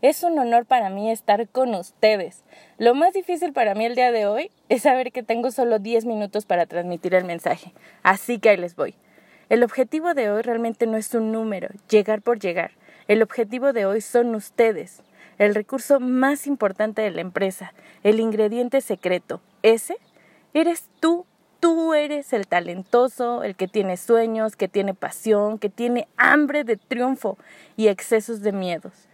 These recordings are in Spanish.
Es un honor para mí estar con ustedes. Lo más difícil para mí el día de hoy es saber que tengo solo 10 minutos para transmitir el mensaje. Así que ahí les voy. El objetivo de hoy realmente no es un número, llegar por llegar. El objetivo de hoy son ustedes, el recurso más importante de la empresa, el ingrediente secreto. Ese eres tú. Tú eres el talentoso, el que tiene sueños, que tiene pasión, que tiene hambre de triunfo y excesos de miedos.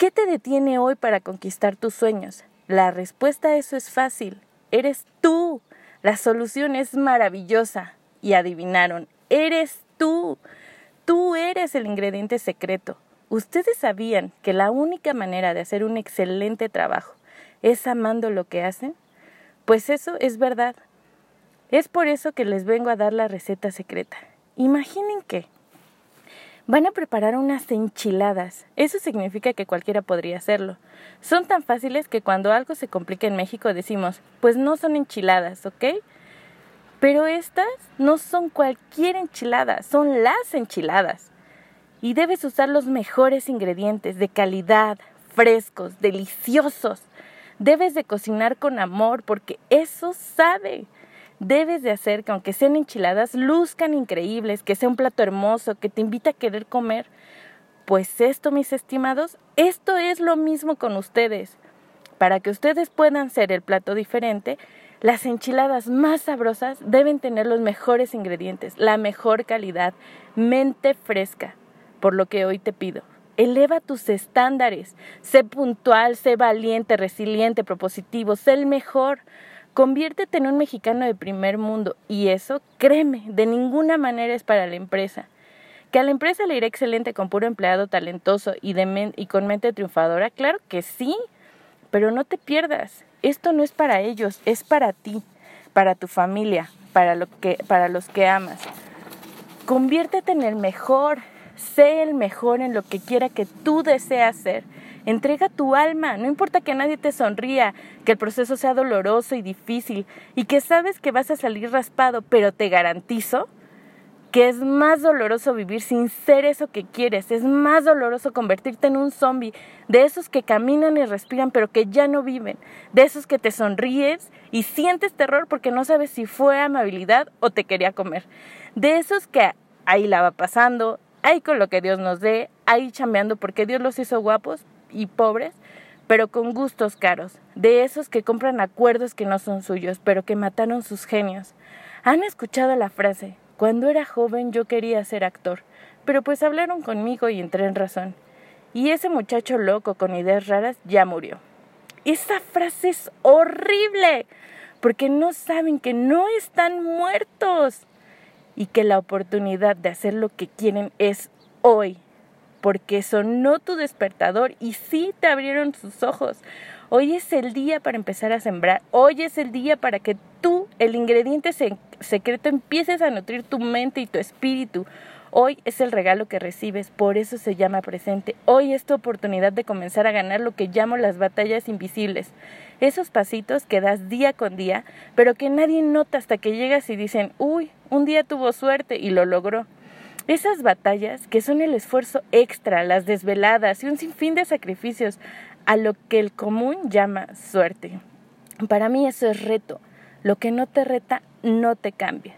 ¿Qué te detiene hoy para conquistar tus sueños? La respuesta a eso es fácil. Eres tú. La solución es maravillosa. Y adivinaron, eres tú. Tú eres el ingrediente secreto. Ustedes sabían que la única manera de hacer un excelente trabajo es amando lo que hacen. Pues eso es verdad. Es por eso que les vengo a dar la receta secreta. Imaginen que Van a preparar unas enchiladas. Eso significa que cualquiera podría hacerlo. Son tan fáciles que cuando algo se complica en México decimos, pues no son enchiladas, ¿ok? Pero estas no son cualquier enchilada, son las enchiladas. Y debes usar los mejores ingredientes de calidad, frescos, deliciosos. Debes de cocinar con amor porque eso sabe debes de hacer que aunque sean enchiladas, luzcan increíbles, que sea un plato hermoso, que te invite a querer comer. Pues esto, mis estimados, esto es lo mismo con ustedes. Para que ustedes puedan ser el plato diferente, las enchiladas más sabrosas deben tener los mejores ingredientes, la mejor calidad, mente fresca. Por lo que hoy te pido, eleva tus estándares, sé puntual, sé valiente, resiliente, propositivo, sé el mejor. Conviértete en un mexicano de primer mundo y eso, créeme, de ninguna manera es para la empresa. ¿Que a la empresa le irá excelente con puro empleado talentoso y, con mente triunfadora? Claro que sí, pero no te pierdas. Esto no es para ellos, es para ti, para tu familia, para, lo que, para los que amas. Conviértete en el mejor, sé el mejor en lo que quiera que tú deseas ser. Entrega tu alma, no importa que nadie te sonría, que el proceso sea doloroso y difícil y que sabes que vas a salir raspado, pero te garantizo que es más doloroso vivir sin ser eso que quieres, es más doloroso convertirte en un zombie, de esos que caminan y respiran pero que ya no viven, de esos que te sonríes y sientes terror porque no sabes si fue amabilidad o te quería comer, de esos que ahí la va pasando, ahí con lo que Dios nos dé, ahí chambeando porque Dios los hizo guapos, y pobres, pero con gustos caros, de esos que compran acuerdos que no son suyos, pero que mataron sus genios. Han escuchado la frase, cuando era joven yo quería ser actor, pero pues hablaron conmigo y entré en razón. Y ese muchacho loco con ideas raras ya murió. Esa frase es horrible, porque no saben que no están muertos y que la oportunidad de hacer lo que quieren es hoy, porque sonó tu despertador y sí te abrieron sus ojos. Hoy es el día para empezar a sembrar. Hoy es el día para que tú, el ingrediente secreto, empieces a nutrir tu mente y tu espíritu. Hoy es el regalo que recibes, por eso se llama presente. Hoy es tu oportunidad de comenzar a ganar lo que llamo las batallas invisibles. Esos pasitos que das día con día, pero que nadie nota hasta que llegas y dicen, uy, un día tuvo suerte y lo logró. Esas batallas que son el esfuerzo extra, las desveladas y un sinfín de sacrificios a lo que el común llama suerte. Para mí eso es reto. Lo que no te reta no te cambia.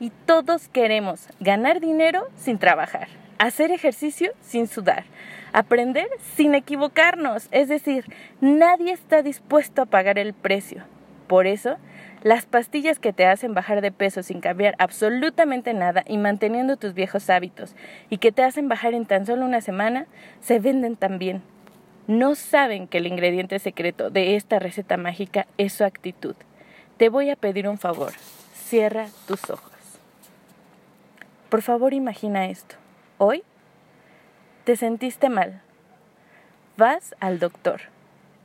Y todos queremos ganar dinero sin trabajar, hacer ejercicio sin sudar, aprender sin equivocarnos. Es decir, nadie está dispuesto a pagar el precio. Por eso, las pastillas que te hacen bajar de peso sin cambiar absolutamente nada y manteniendo tus viejos hábitos y que te hacen bajar en tan solo una semana, se venden también. No saben que el ingrediente secreto de esta receta mágica es su actitud. Te voy a pedir un favor. Cierra tus ojos. Por favor, imagina esto. Hoy te sentiste mal. Vas al doctor.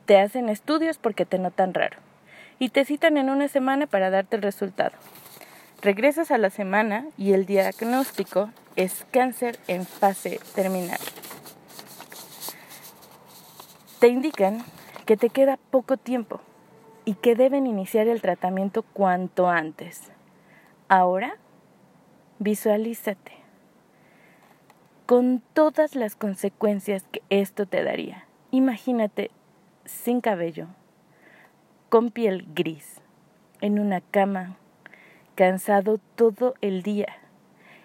Te hacen estudios porque te notan raro y te citan en una semana para darte el resultado. Regresas a la semana y el diagnóstico es cáncer en fase terminal. Te indican que te queda poco tiempo y que deben iniciar el tratamiento cuanto antes. Ahora, visualízate con todas las consecuencias que esto te daría. Imagínate sin cabello, con piel gris, en una cama, cansado todo el día.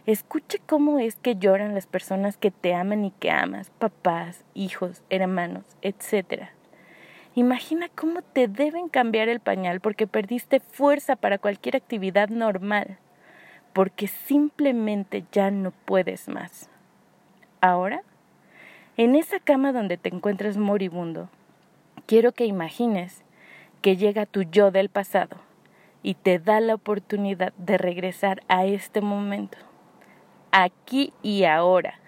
Escucha cómo es que lloran las personas que te aman y que amas, papás, hijos, hermanos, etc. Imagina cómo te deben cambiar el pañal porque perdiste fuerza para cualquier actividad normal, porque simplemente ya no puedes más. Ahora en esa cama donde te encuentras moribundo, quiero que imagines que llega tu yo del pasado y te da la oportunidad de regresar a este momento, aquí y ahora,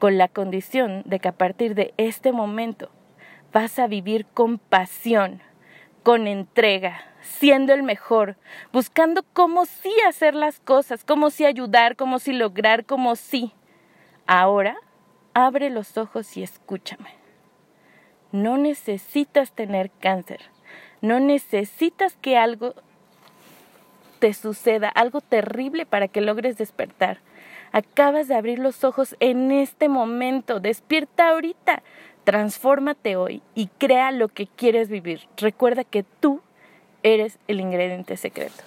con la condición de que a partir de este momento vas a vivir con pasión, con entrega, siendo el mejor, buscando cómo sí hacer las cosas, cómo sí ayudar, cómo sí lograr, cómo sí. Ahora abre los ojos y escúchame. No necesitas tener cáncer, no necesitas que algo te suceda, algo terrible para que logres despertar. Acabas de abrir los ojos en este momento, despierta ahorita, transfórmate hoy y crea lo que quieres vivir. Recuerda que tú eres el ingrediente secreto.